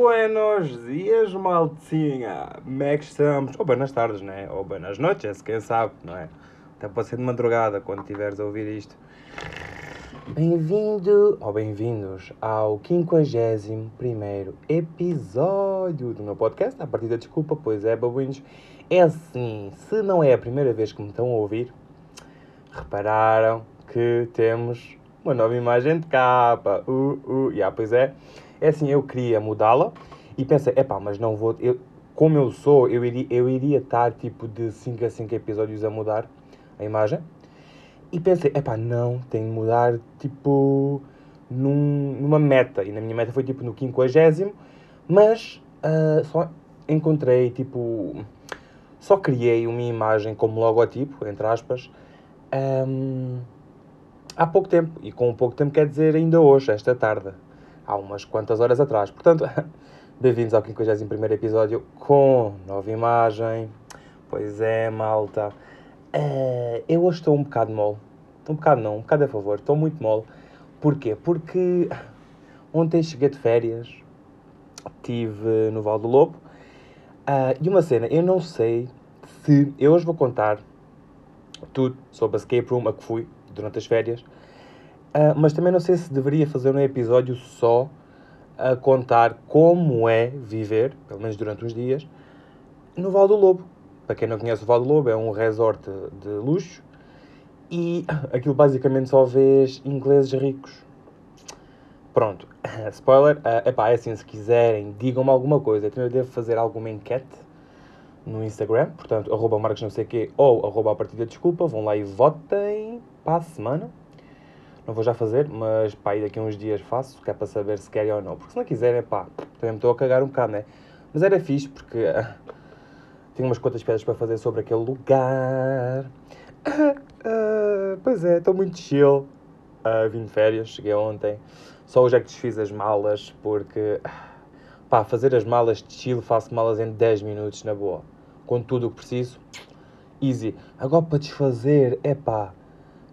Buenos dias, maltinha. Como é que estamos? Ou bem nas tardes, né? Ou bem nas noites, quem sabe, não é? Até pode ser de madrugada quando estiveres a ouvir isto. Bem-vindo, ou bem-vindos ao 51 episódio do meu podcast. A partir da desculpa, pois é, babuinhos. É assim, se não é a primeira vez que me estão a ouvir, repararam que temos uma nova imagem de capa. Uh, uh, yeah, pois é. É assim, eu queria mudá-la e pensei, epá, mas não vou. Eu, como eu sou, eu iria, eu iria estar tipo de 5 a 5 episódios a mudar a imagem. E pensei, epá, não, tenho de mudar tipo num, numa meta. E na minha meta foi tipo no 50, mas uh, só encontrei tipo. Só criei uma imagem como logotipo, entre aspas, um, há pouco tempo. E com pouco tempo quer dizer ainda hoje, esta tarde há umas quantas horas atrás. Portanto, bem-vindos ao 51 episódio com nova imagem. Pois é, malta. Uh, eu hoje estou um bocado mole. Um bocado não, um bocado a favor. Estou muito mole. Porquê? Porque ontem cheguei de férias, estive no Val do Lobo. Uh, e uma cena, eu não sei se. Eu hoje vou contar tudo sobre a escape room a que fui durante as férias. Uh, mas também não sei se deveria fazer um episódio só a contar como é viver, pelo menos durante uns dias, no Val do Lobo. Para quem não conhece o Val do Lobo, é um resort de luxo e aquilo basicamente só vês ingleses ricos. Pronto, spoiler, uh, epá, é assim, se quiserem, digam-me alguma coisa. Então eu devo fazer alguma enquete no Instagram, portanto, arroba marcos não sei quê ou arroba a partida desculpa, vão lá e votem para a semana não vou já fazer, mas pá, daqui a uns dias faço, que é para saber se querem ou não. Porque se não quiserem, pá, também me estou a cagar um bocado, né? Mas era fixe porque tinha umas quantas pedras para fazer sobre aquele lugar. Uh, pois é, estou muito chill. Uh, vim de férias, cheguei ontem. Só hoje é que desfiz as malas porque, pá, fazer as malas de chill, faço malas em 10 minutos, na boa. Com tudo o que preciso, easy. Agora para desfazer, é pá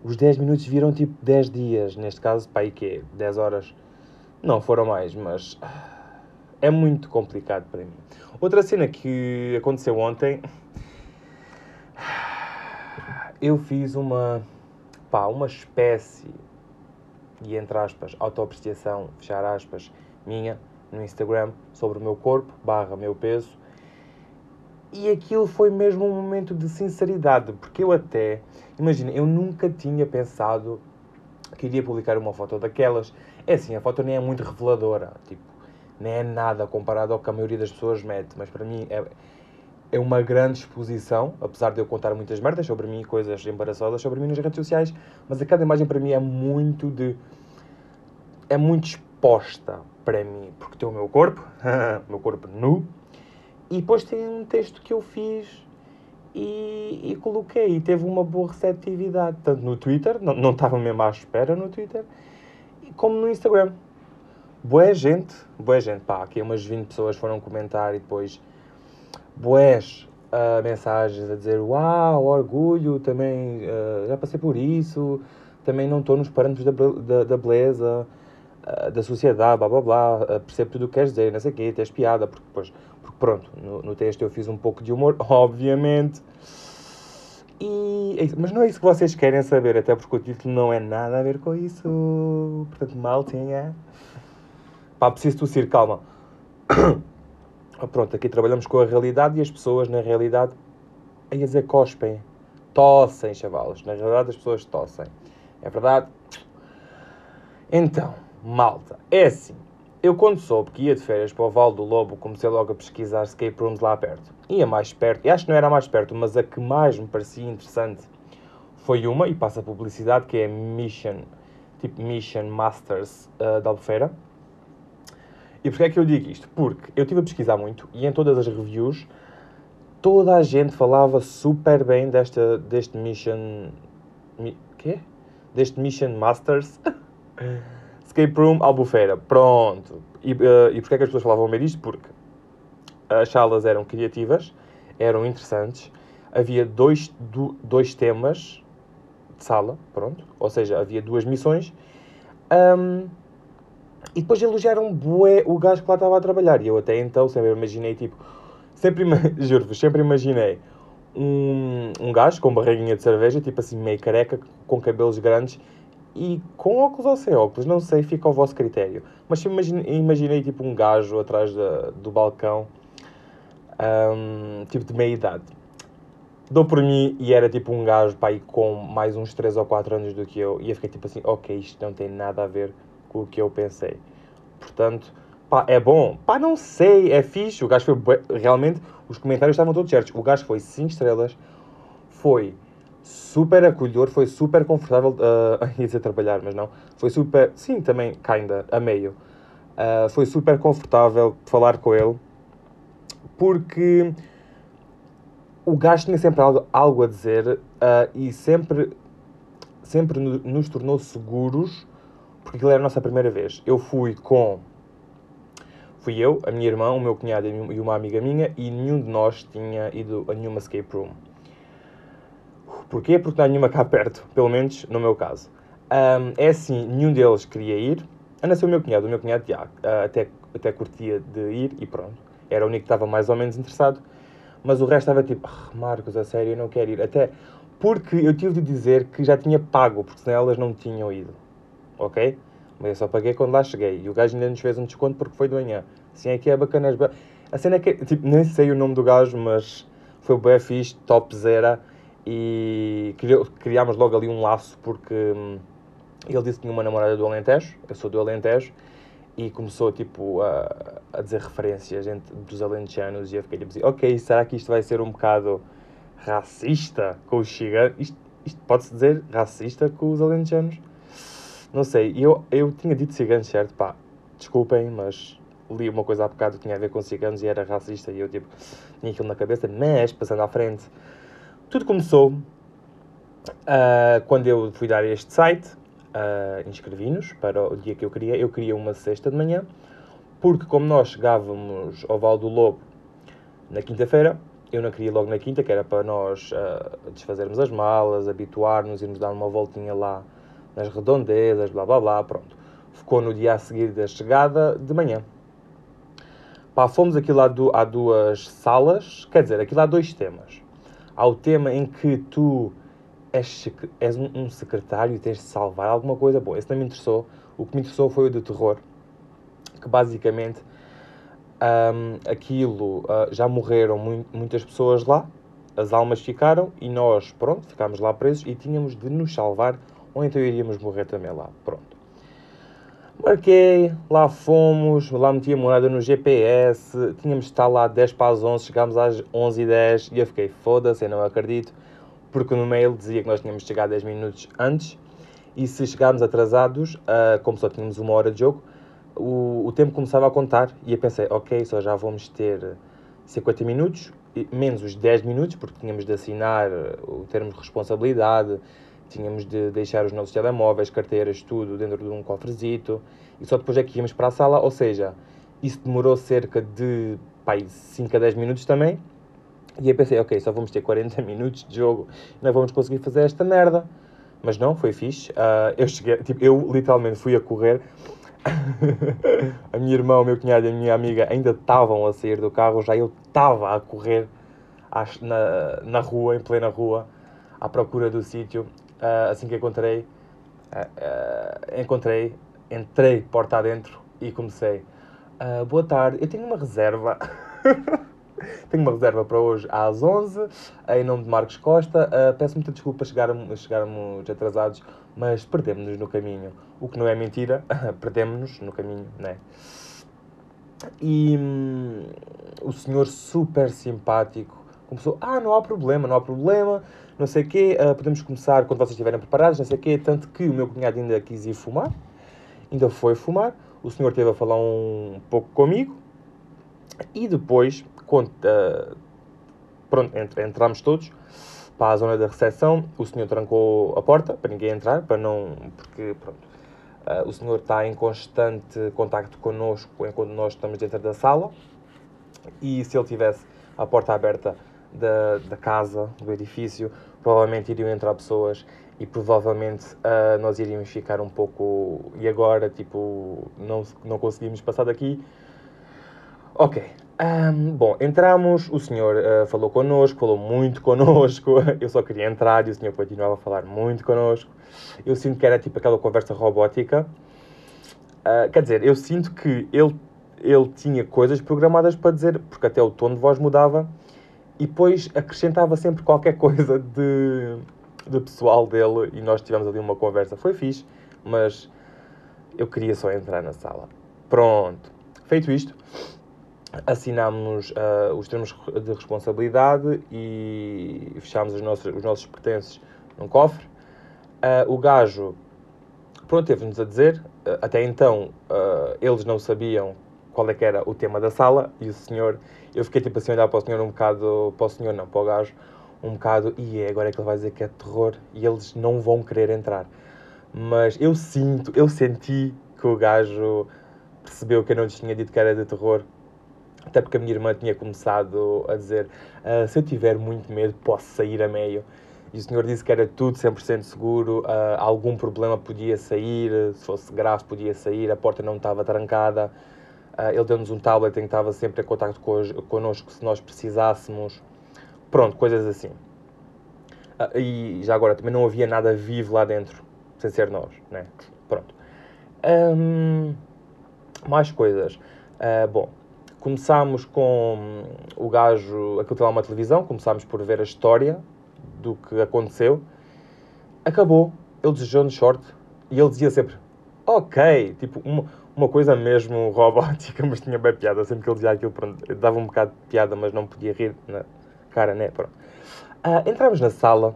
os 10 minutos viram tipo 10 dias, neste caso, pá, e quê? 10 horas? Não, foram mais, mas é muito complicado para mim. Outra cena que aconteceu ontem, eu fiz uma, pá, uma espécie, e entre aspas, autoapreciação, fechar aspas, minha, no Instagram, sobre o meu corpo, barra meu peso, e aquilo foi mesmo um momento de sinceridade, porque eu até, imagina, eu nunca tinha pensado que iria publicar uma foto daquelas. É assim, a foto nem é muito reveladora, tipo, nem é nada comparado ao que a maioria das pessoas mete, mas para mim é, é uma grande exposição, apesar de eu contar muitas merdas sobre mim, coisas embaraçosas sobre mim nas redes sociais, mas a cada imagem para mim é muito de. é muito exposta para mim, porque tem o meu corpo, o meu corpo nu, e depois tem um texto que eu fiz e, e coloquei. E teve uma boa receptividade, tanto no Twitter, não, não estava mesmo à espera no Twitter, como no Instagram. Boa gente, boa gente, pá, aqui umas 20 pessoas foram comentar e depois boas uh, mensagens a dizer uau, orgulho, também uh, já passei por isso, também não estou nos parâmetros da, da, da beleza, uh, da sociedade, blá blá blá, percebo tudo o que queres dizer, não sei o quê, tens piada, porque depois pronto, no, no eu fiz um pouco de humor, obviamente. E, é mas não é isso que vocês querem saber, até porque o título não é nada a ver com isso. Portanto, mal tinha. Pá, preciso tossir, calma. Pronto, aqui trabalhamos com a realidade e as pessoas, na realidade, a dizer cospem. Tossem, chavalos. Na realidade, as pessoas tossem. É verdade? Então, malta, é assim. Eu, quando soube que ia de férias para o Val do Lobo, comecei logo a pesquisar escape rooms lá perto. Ia mais perto, e acho que não era mais perto, mas a que mais me parecia interessante foi uma, e passa a publicidade, que é Mission, tipo Mission Masters uh, da Albufeira. E porquê é que eu digo isto? Porque eu estive a pesquisar muito, e em todas as reviews, toda a gente falava super bem desta, deste Mission... Mi, quê? Deste Mission Masters... Escape Room Albufeira. Pronto. E, uh, e porquê é que as pessoas falavam bem disto? Porque as salas eram criativas, eram interessantes, havia dois, do, dois temas de sala, pronto, ou seja, havia duas missões, um, E depois elogiaram bué o gajo que lá estava a trabalhar. E eu até então sempre imaginei, tipo, sempre, juro-vos, sempre imaginei um, um gajo com barriguinha de cerveja, tipo assim, meio careca, com cabelos grandes e com óculos ou sem óculos, não sei, fica ao vosso critério. Mas imaginei, imaginei tipo um gajo atrás da, do balcão, um, tipo de meia idade. Dou por mim e era tipo um gajo pá, com mais uns 3 ou 4 anos do que eu. E eu fiquei tipo assim, ok, isto não tem nada a ver com o que eu pensei. Portanto, pá, é bom. Pá, não sei, é fixe. O gajo foi. Realmente, os comentários estavam todos certos. O gajo foi 5 estrelas, foi super acolhedor, foi super confortável. Uh, ia dizer trabalhar, mas não. Foi super. Sim, também, kinda, a meio. Uh, foi super confortável falar com ele, porque o gajo tinha sempre algo, algo a dizer uh, e sempre, sempre nos tornou seguros, porque aquilo era a nossa primeira vez. Eu fui com fui eu, a minha irmã, o meu cunhado e uma amiga minha, e nenhum de nós tinha ido a nenhuma escape room. Porquê? Porque não há nenhuma cá perto, pelo menos no meu caso. Um, é assim, nenhum deles queria ir, a não ser o meu cunhado. O meu cunhado, já, até, até curtia de ir e pronto. Era o único que estava mais ou menos interessado. Mas o resto estava tipo, ah, Marcos, a sério, eu não quero ir. Até porque eu tive de dizer que já tinha pago, porque senão elas não tinham ido. Ok? Mas eu só paguei quando lá cheguei. E o gajo ainda nos fez um desconto porque foi de manhã. Assim é que é bacana. A cena é que, tipo, nem sei o nome do gajo, mas foi bem fixe, top zero. E criámos logo ali um laço porque hum, ele disse que tinha uma namorada do Alentejo, eu sou do Alentejo, e começou tipo a, a dizer referências entre, dos alentejanos e eu fiquei tipo assim, ok, será que isto vai ser um bocado racista com os ciganos? Isto, isto pode-se dizer racista com os alentejanos? Não sei, eu, eu tinha dito ciganos, certo? Pá, desculpem, mas li uma coisa há bocado que tinha a ver com ciganos e era racista e eu tipo, tinha aquilo na cabeça, mas passando à frente, tudo começou uh, quando eu fui dar este site, uh, inscrevi-nos para o dia que eu queria, eu queria uma sexta de manhã, porque como nós chegávamos ao Val do Lobo na quinta-feira, eu não queria logo na quinta, que era para nós uh, desfazermos as malas, habituar-nos, irmos dar uma voltinha lá nas redondezas, blá blá blá, pronto. Ficou no dia a seguir da chegada de manhã. Pá, fomos aqui lá, do, há duas salas, quer dizer, aqui lá há dois temas. Há o tema em que tu és, és um, um secretário e tens de salvar alguma coisa. Bom, esse não me interessou. O que me interessou foi o de terror, que basicamente um, aquilo uh, já morreram mu muitas pessoas lá, as almas ficaram e nós, pronto, ficámos lá presos e tínhamos de nos salvar ou então iríamos morrer também lá. Pronto. Marquei, lá fomos, lá meti a morada no GPS, tínhamos de estar lá 10 para as 11, chegámos às 11 e 10 e eu fiquei foda-se, eu não acredito, porque no mail dizia que nós tínhamos de chegar 10 minutos antes e se chegarmos atrasados, uh, como só tínhamos uma hora de jogo, o, o tempo começava a contar e eu pensei, ok, só já vamos ter 50 minutos, menos os 10 minutos, porque tínhamos de assinar o termo de responsabilidade, tínhamos de deixar os nossos telemóveis, carteiras, tudo dentro de um cofrezito e só depois é que íamos para a sala, ou seja, isso demorou cerca de pai, 5 a 10 minutos também. E aí pensei, ok, só vamos ter 40 minutos de jogo, não vamos conseguir fazer esta merda. Mas não, foi fixe. Uh, eu cheguei, tipo, eu literalmente fui a correr. a minha irmã, o meu cunhado e a minha amiga ainda estavam a sair do carro, já eu estava a correr na, na rua, em plena rua, à procura do sítio uh, assim que encontrei, uh, encontrei, entrei porta adentro e comecei. boa tarde, eu tenho uma reserva. tenho uma reserva para hoje às 11, em nome de Marcos Costa. peço muita desculpa chegarmos, chegarmos atrasados, mas perdemos-nos no caminho. O que não é mentira, perdemos-nos no caminho, não é? E hum, o senhor super simpático começou, ah, não há problema, não há problema, não sei o quê, uh, podemos começar quando vocês estiverem preparados, não sei o quê, tanto que o meu cunhado ainda quis ir fumar, ainda foi fumar, o senhor teve a falar um pouco comigo, e depois, quando, uh, pronto, entramos todos para a zona da recepção, o senhor trancou a porta para ninguém entrar, para não, porque, pronto, uh, o senhor está em constante contacto connosco enquanto nós estamos dentro da sala, e se ele tivesse a porta aberta da, da casa, do edifício, provavelmente iriam entrar pessoas e provavelmente uh, nós iríamos ficar um pouco. E agora, tipo, não, não conseguimos passar daqui. Ok. Um, bom, entramos, o senhor uh, falou connosco, falou muito connosco. Eu só queria entrar e o senhor continuava a falar muito connosco. Eu sinto que era tipo aquela conversa robótica. Uh, quer dizer, eu sinto que ele, ele tinha coisas programadas para dizer, porque até o tom de voz mudava e depois acrescentava sempre qualquer coisa de do pessoal dele e nós tivemos ali uma conversa. Foi fixe, mas eu queria só entrar na sala. Pronto. Feito isto, assinámos uh, os termos de responsabilidade e fechámos os nossos, os nossos pertences num cofre. Uh, o gajo, pronto, teve-nos a dizer, uh, até então eles não sabiam qual é que era o tema da sala e o senhor, eu fiquei tipo assim a olhar para o senhor um bocado, para o senhor não, para o gajo, um bocado, e é agora é que ele vai dizer que é terror e eles não vão querer entrar. Mas eu sinto, eu senti que o gajo percebeu que eu não lhes tinha dito que era de terror. Até porque a minha irmã tinha começado a dizer: ah, se eu tiver muito medo, posso sair a meio. E o senhor disse que era tudo 100% seguro, uh, algum problema podia sair, se fosse grave podia sair, a porta não estava trancada. Uh, ele deu-nos um tablet em que estava sempre em contato connosco se nós precisássemos. Pronto, coisas assim. Ah, e já agora, também não havia nada vivo lá dentro, sem ser nós, né? Pronto. Um, mais coisas. Uh, bom, começámos com o gajo, aquilo tem lá uma televisão, começámos por ver a história do que aconteceu. Acabou, ele desejou-nos sorte e ele dizia sempre, ok, tipo, uma, uma coisa mesmo robótica, mas tinha bem piada, sempre que ele dizia aquilo, pronto, dava um bocado de piada, mas não podia rir, né? cara, né? Pronto. Uh, entramos na sala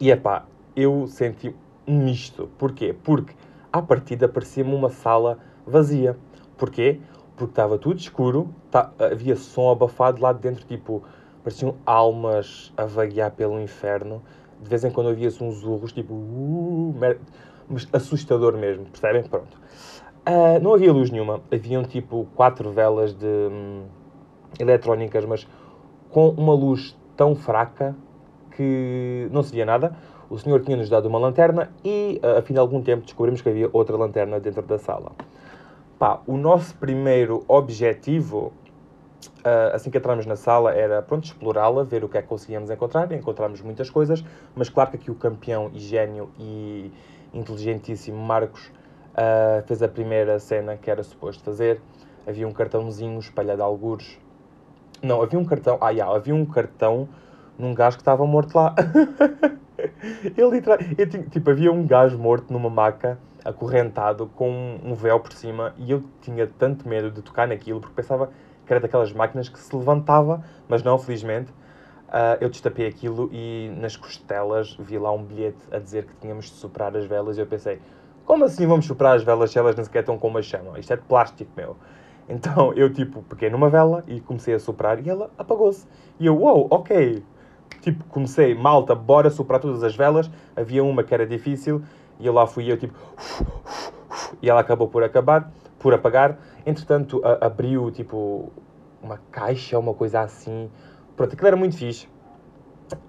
e, epá, eu senti um misto. Porquê? Porque, à partida, parecia-me uma sala vazia. Porquê? Porque estava tudo escuro, tá, havia som abafado lá dentro, tipo, pareciam almas a vaguear pelo inferno. De vez em quando havia-se uns urros, tipo, uh, mas assustador mesmo, percebem? Pronto. Uh, não havia luz nenhuma, haviam tipo quatro velas de hum, eletrónicas, mas com uma luz tão fraca que não se via nada. O senhor tinha-nos dado uma lanterna e, uh, a fim de algum tempo, descobrimos que havia outra lanterna dentro da sala. Pá, o nosso primeiro objetivo, uh, assim que entramos na sala, era, pronto, explorá-la, ver o que é que conseguíamos encontrar. Encontramos muitas coisas, mas claro que aqui o campeão e gênio e inteligentíssimo Marcos uh, fez a primeira cena que era suposto fazer. Havia um cartãozinho espalhado a algures não, havia um cartão. Ah, yeah, havia um cartão num gajo que estava morto lá. ele. Tipo, havia um gajo morto numa maca, acorrentado, com um véu por cima, e eu tinha tanto medo de tocar naquilo, porque pensava que era daquelas máquinas que se levantava, mas não, felizmente. Uh, eu destapei aquilo e nas costelas vi lá um bilhete a dizer que tínhamos de soprar as velas. E eu pensei, como assim vamos soprar as velas se elas nem sequer estão com uma chama? Isto é de plástico, meu. Então eu, tipo, peguei numa vela e comecei a soprar e ela apagou-se. E eu, uou, wow, ok. Tipo, comecei, malta, bora soprar todas as velas. Havia uma que era difícil e eu lá fui eu, tipo, e ela acabou por acabar, por apagar. Entretanto, a, abriu, tipo, uma caixa, uma coisa assim. Pronto, aquilo era muito fixe.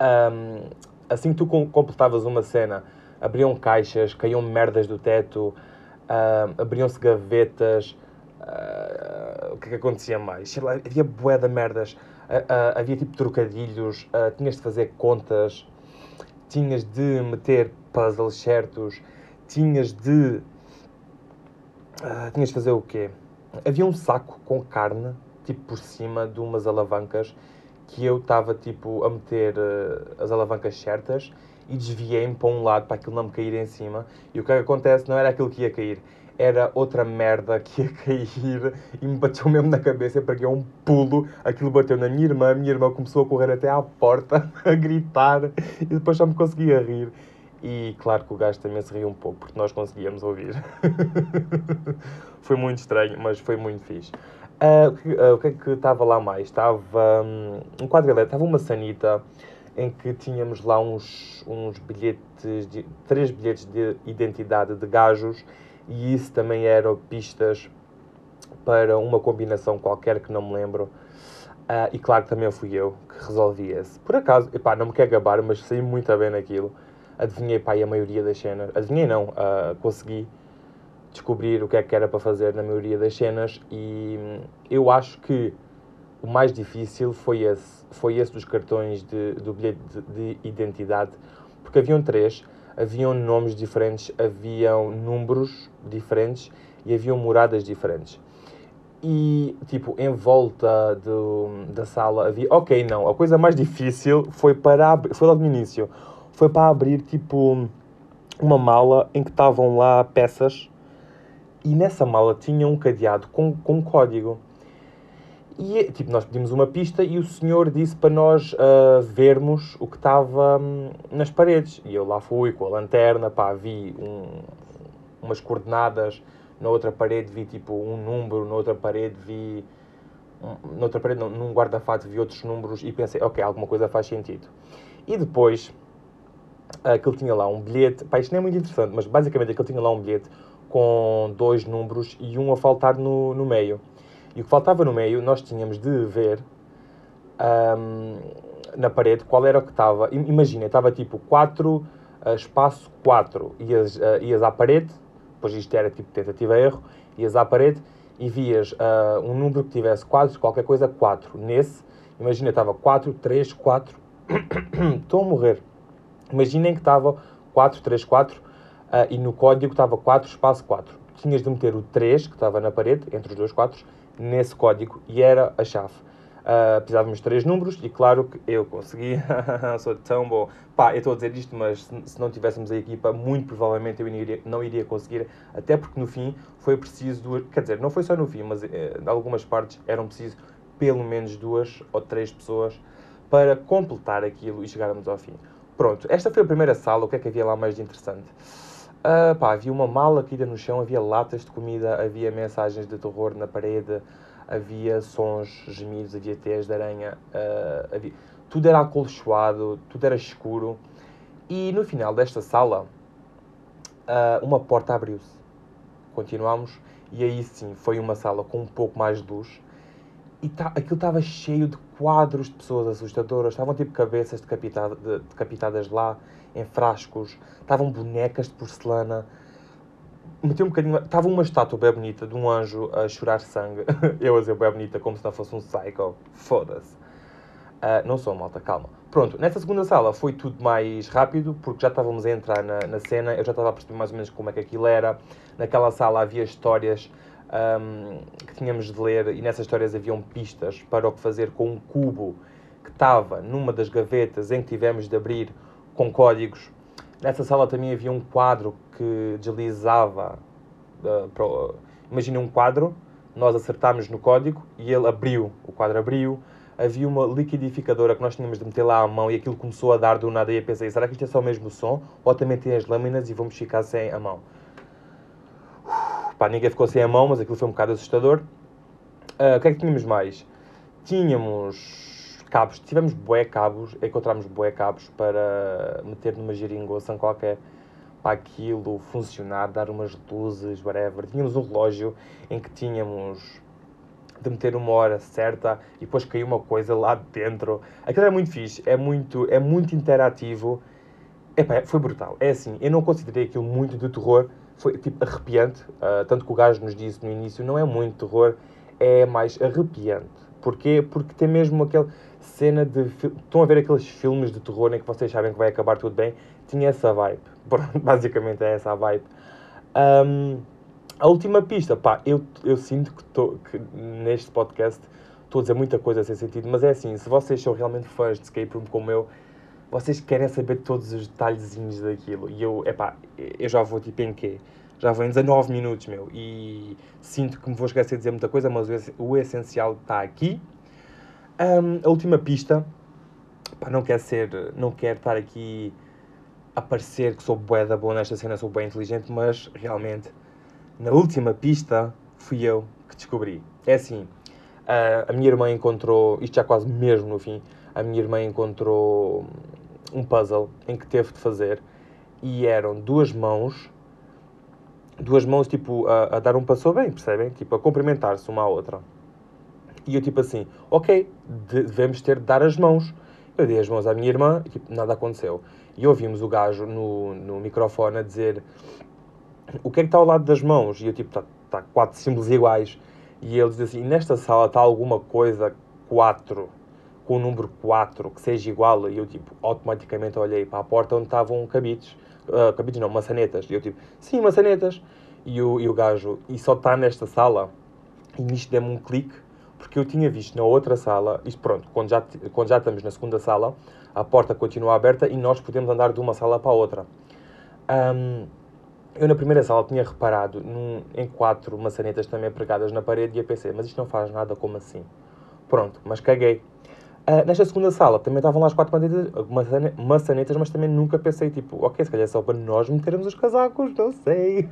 Um, assim que tu completavas uma cena, abriam caixas, caíam merdas do teto, um, abriam-se gavetas, Uh, o que é que acontecia mais? Lá, havia bué de merdas. Uh, uh, havia tipo trocadilhos, tinhas de fazer contas, tinhas de meter puzzles certos, tinhas de. tinhas de fazer o quê? Havia um saco com carne, tipo por cima de umas alavancas, que eu estava tipo a meter as alavancas certas e desviei-me para um lado para aquilo não me cair em cima. E o que, é acontece não era aquilo que ia cair, era outra merda que ia cair e me bateu mesmo na cabeça. Eu peguei um pulo, aquilo bateu na minha irmã. A minha irmã começou a correr até à porta, a gritar e depois já me conseguia rir. E claro que o gajo também se riu um pouco, porque nós conseguíamos ouvir. foi muito estranho, mas foi muito fixe. Uh, o, que, uh, o que é que estava lá mais? Estava um, um quadro elétrico, estava uma sanita em que tínhamos lá uns, uns bilhetes, de, três bilhetes de identidade de gajos e isso também eram pistas para uma combinação qualquer que não me lembro. Uh, e claro que também fui eu que resolvi esse. Por acaso, epá, não me quero gabar, mas saí muito bem naquilo. adivinhei pá, a maioria das cenas. Adivinhei não, uh, consegui descobrir o que é que era para fazer na maioria das cenas e hum, eu acho que o mais difícil foi esse, foi esse dos cartões de, do bilhete de, de identidade, porque haviam três, haviam nomes diferentes, haviam números diferentes e haviam moradas diferentes. E, tipo, em volta do, da sala havia... Ok, não, a coisa mais difícil foi para... Foi logo no início. Foi para abrir, tipo, uma mala em que estavam lá peças e nessa mala tinha um cadeado com, com código. E, tipo, nós pedimos uma pista e o senhor disse para nós uh, vermos o que estava um, nas paredes. E eu lá fui com a lanterna, pá, vi um, umas coordenadas, na outra parede vi, tipo, um número, na outra parede vi... Um, outra parede, não, num guarda-fato vi outros números e pensei, ok, alguma coisa faz sentido. E depois, aquele tinha lá um bilhete, pá, isto não é muito interessante, mas basicamente aquele tinha lá um bilhete com dois números e um a faltar no, no meio. E o que faltava no meio, nós tínhamos de ver um, na parede qual era o que estava. Imagina, estava tipo 4, uh, espaço 4. Ias, uh, ias à parede, depois isto era tipo tentativa-erro, ias à parede e vias uh, um número que tivesse quadros, qualquer coisa, 4. Nesse, imagina, estava 4, 3, 4. Estou a morrer. Imaginem que estava 4, 3, 4 uh, e no código estava 4 espaço 4. Tinhas de meter o 3, que estava na parede, entre os dois 4, nesse código e era a chave. Uh, precisávamos de três números e claro que eu consegui, sou tão bom. Pá, eu estou a dizer isto, mas se, não tivéssemos a equipa, muito provavelmente eu iria, não iria conseguir, até porque no fim foi preciso duas, quer dizer, não foi só no fim, mas eh, em algumas partes eram preciso pelo menos duas ou três pessoas para completar aquilo e chegarmos ao fim. Pronto, esta foi a primeira sala, o que é que havia lá mais de interessante? Uh, pá, havia uma mala caída no chão, havia latas de comida, havia mensagens de terror na parede, havia sons gemidos, havia teias de aranha, uh, havia... tudo era acolchoado, tudo era escuro. E no final desta sala, uh, uma porta abriu-se. Continuamos, e aí sim, foi uma sala com um pouco mais de luz. E tá, aquilo estava cheio de quadros de pessoas assustadoras, estavam tipo cabeças decapitadas, decapitadas lá em frascos, estavam bonecas de porcelana. Meti um bocadinho. Estava uma estátua bem bonita de um anjo a chorar sangue. Eu a dizer bem bonita como se não fosse um psycho. Foda-se. Uh, não sou malta, calma. Pronto, nessa segunda sala foi tudo mais rápido, porque já estávamos a entrar na, na cena, eu já estava a perceber mais ou menos como é que aquilo era. Naquela sala havia histórias um, que tínhamos de ler, e nessas histórias haviam pistas para o que fazer com um cubo que estava numa das gavetas em que tivemos de abrir com códigos. Nessa sala também havia um quadro que deslizava. Uh, uh, imagina um quadro, nós acertámos no código e ele abriu, o quadro abriu. Havia uma liquidificadora que nós tínhamos de meter lá à mão e aquilo começou a dar do nada. E eu pensei, será que isto é só o mesmo som? Ou também tem as lâminas e vamos ficar sem a mão? Pá, ninguém ficou sem a mão, mas aquilo foi um bocado assustador. Uh, o que é que tínhamos mais? Tínhamos cabos, tivemos bué cabos, encontramos bué cabos para meter numa geringonça qualquer para aquilo funcionar, dar umas luzes, whatever. Tínhamos um relógio em que tínhamos de meter uma hora certa e depois caiu uma coisa lá dentro. Aquilo é muito fixe, é muito, é muito interativo. Epá, foi brutal. É assim, eu não considerei aquilo muito de terror, foi tipo arrepiante. Uh, tanto que o gajo nos disse no início, não é muito terror, é mais arrepiante. Porquê? Porque tem mesmo aquele cena de. Estão a ver aqueles filmes de terror em que vocês sabem que vai acabar tudo bem? Tinha essa vibe. Basicamente é essa a vibe. Um, a última pista, pá, eu, eu sinto que, tô, que neste podcast estou a dizer muita coisa sem sentido, mas é assim, se vocês são realmente fãs de escape room como eu, vocês querem saber todos os detalhezinhos daquilo. E eu, epá, eu já vou tipo em quê? Já vou em 19 minutos, meu. E sinto que me vou esquecer de dizer muita coisa, mas o, essencial está aqui. Um, a última pista, pá, não quer ser, não quero estar aqui a parecer que sou bué da boa nesta cena, sou bem inteligente, mas realmente, na última pista, fui eu que descobri. É assim, uh, a minha irmã encontrou, isto já quase mesmo no fim, a minha irmã encontrou um puzzle em que teve de fazer e eram duas mãos, duas mãos tipo a, a dar um passo bem, percebem? Tipo a cumprimentar-se uma à outra. E eu tipo assim, ok, devemos ter de dar as mãos. Eu dei as mãos à minha irmã e tipo, nada aconteceu. E ouvimos o gajo no, no microfone a dizer o que é que está ao lado das mãos? E eu tipo, está tá quatro símbolos iguais. E ele diz assim, nesta sala está alguma coisa 4, com o número 4, que seja igual. E eu tipo, automaticamente olhei para a porta onde estavam cabides. Uh, cabides não, maçanetas. E eu tipo, sim, maçanetas. E o, e o gajo, e só está nesta sala. E nisto deu-me um clique, porque eu tinha visto na outra sala, isto pronto, quando já, quando já estamos na segunda sala, a porta continua aberta e nós podemos andar de uma sala para a outra. Um, eu na primeira sala tinha reparado num, em quatro maçanetas também pregadas na parede e eu pensei, mas isto não faz nada como assim? Pronto, mas caguei. Uh, nesta segunda sala também estavam lá as quatro maçanetas, maçanetas, mas também nunca pensei, tipo, ok, se calhar é só para nós metermos os casacos, não sei.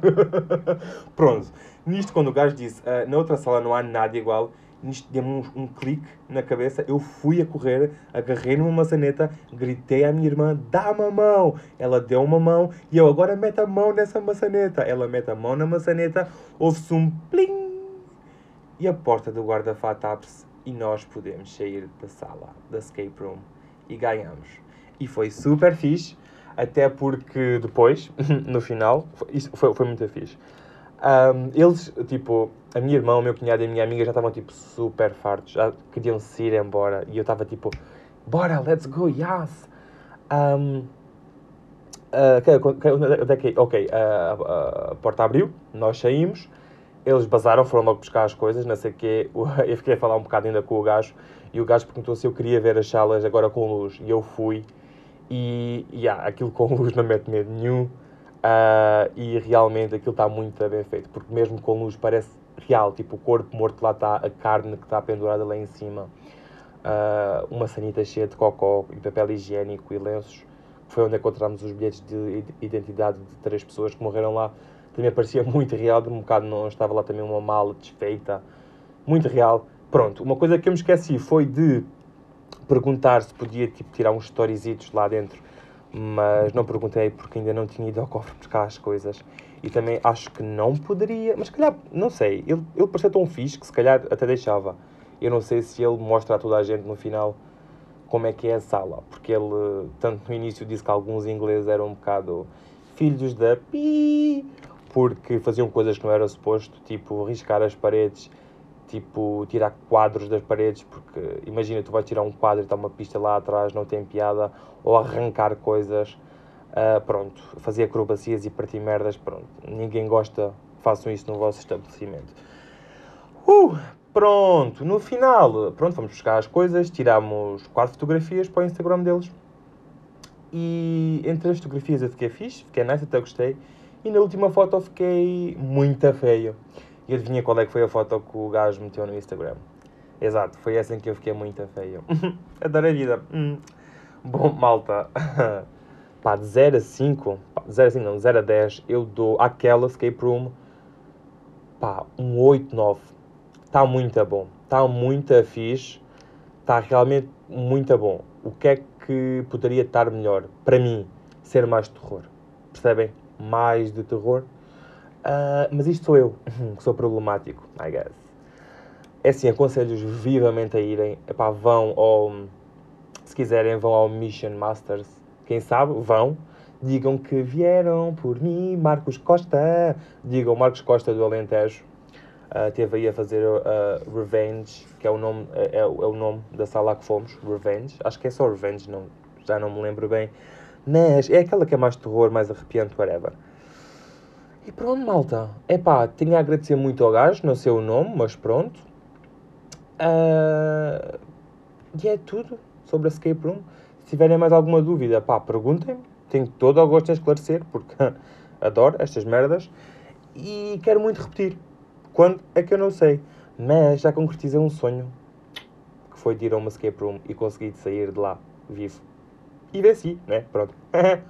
Pronto, nisto quando o gajo disse, uh, na outra sala não há nada igual, nisto deu-me um, um, clique na cabeça, eu fui a correr, agarrei numa maçaneta, gritei à minha irmã, dá-me a mão! Ela deu uma mão e eu agora meto a mão nessa maçaneta. Ela mete a mão na maçaneta, ouve-se um plim! E a porta do guarda-fato abre-se e nós podemos sair da sala, da escape room, e ganhamos. E foi super fixe, até porque depois, no final, isso foi, foi muito fixe. Um, eles, tipo, a minha irmã, o meu cunhado e a minha amiga já estavam, tipo, super fartos, já queriam se ir embora, e eu estava, tipo, bora, let's go, yes! Um, uh, ok, uh, a porta abriu, nós saímos, eles basaram, foram logo buscar as coisas, não sei o quê. Eu fiquei a falar um bocado ainda com o gajo e o gajo perguntou se eu queria ver as salas agora com luz. E eu fui e, yeah, aquilo com luz não mete medo nenhum. Uh, e realmente aquilo está muito bem feito, porque mesmo com luz parece real, tipo o corpo morto lá está, a carne que está pendurada lá em cima, uh, uma sanita cheia de cocó e papel higiênico e lenços, foi onde encontramos os bilhetes de identidade de três pessoas que morreram lá também parecia muito real, de um bocado não estava lá também uma mala desfeita, muito real. Pronto, uma coisa que eu me esqueci foi de perguntar se podia tipo, tirar uns storyzitos lá dentro, mas não perguntei porque ainda não tinha ido ao cofre buscar as coisas. E também acho que não poderia, mas se calhar, não sei, ele, ele parecia tão fixe que se calhar até deixava. Eu não sei se ele mostra a toda a gente no final como é que é a sala, porque ele, tanto no início, disse que alguns ingleses eram um bocado filhos da pi, porque faziam coisas que não era suposto, tipo riscar as paredes, tipo tirar quadros das paredes, porque imagina, tu vais tirar um quadro e está uma pista lá atrás, não tem piada, ou arrancar coisas, uh, pronto, fazer acrobacias e partir merdas, pronto, ninguém gosta, façam isso no vosso estabelecimento. Uh, pronto, no final, pronto, vamos buscar as coisas, tiramos quatro fotografias para o Instagram deles, e entre as fotografias eu fiquei fixe, fiquei nice, até gostei, e na última foto fiquei muito feio. E adivinha qual é que foi a foto que o gajo meteu no Instagram? Exato, foi essa em que eu fiquei muito feio. Adoro a vida. Hum. Bom, malta. Pá, de 0 a 5, pá, 0 a 5 não, 0 a 10, eu dou àquela escape room, pá, um 8, 9. Está muito bom. Está muito fixe. Está realmente muito bom. O que é que poderia estar melhor? Para mim, ser mais terror. Percebem? Mais de terror. Uh, mas isto sou eu, que sou problemático, I guess. É assim, aconselho-os vivamente a irem. Epá, vão ao. Se quiserem, vão ao Mission Masters. Quem sabe, vão. Digam que vieram por mim, Marcos Costa. Digam Marcos Costa do Alentejo. Uh, teve aí a fazer uh, Revenge, que é o, nome, é, é, é, o nome da sala que fomos. Revenge. Acho que é só Revenge, não, já não me lembro bem. Mas é aquela que é mais terror, mais arrepiante, whatever. E pronto, malta. É pá, tenho a agradecer muito ao gajo, não sei o nome, mas pronto. Uh, e é tudo sobre a escape room. Se tiverem mais alguma dúvida, pá, perguntem-me. Tenho todo o gosto em esclarecer, porque adoro estas merdas. E quero muito repetir. Quando é que eu não sei. Mas já concretizei um sonho. Que foi de ir a uma escape room e conseguir sair de lá vivo e venci, né? Pronto.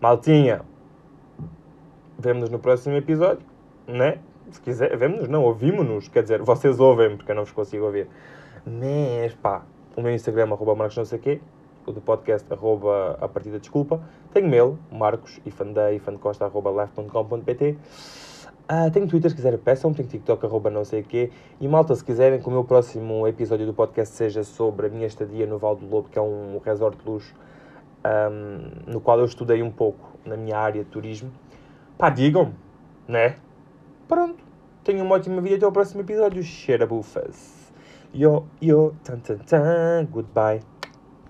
Maltinha, vemo-nos no próximo episódio, né? Se quiser, vemo-nos, não, ouvimos-nos, quer dizer, vocês ouvem porque eu não vos consigo ouvir. Mas, pá, o meu Instagram, arroba marcos não sei quê, o do podcast, arroba a partida desculpa. Tenho mail, marcos, ifandei, ifandecosta, arroba live.com.pt. Ah, tenho Twitter, se quiserem peçam, tenho TikTok, arroba não sei o quê. E malta, se quiserem que o meu próximo episódio do podcast seja sobre a minha estadia no Val do Lobo, que é um resort de luxo, um, no qual eu estudei um pouco na minha área de turismo, pá, digam-me, né? Pronto. Tenham uma ótima vida até ao próximo episódio. Cheira bufas. Yo, yo, tan tan tan, goodbye.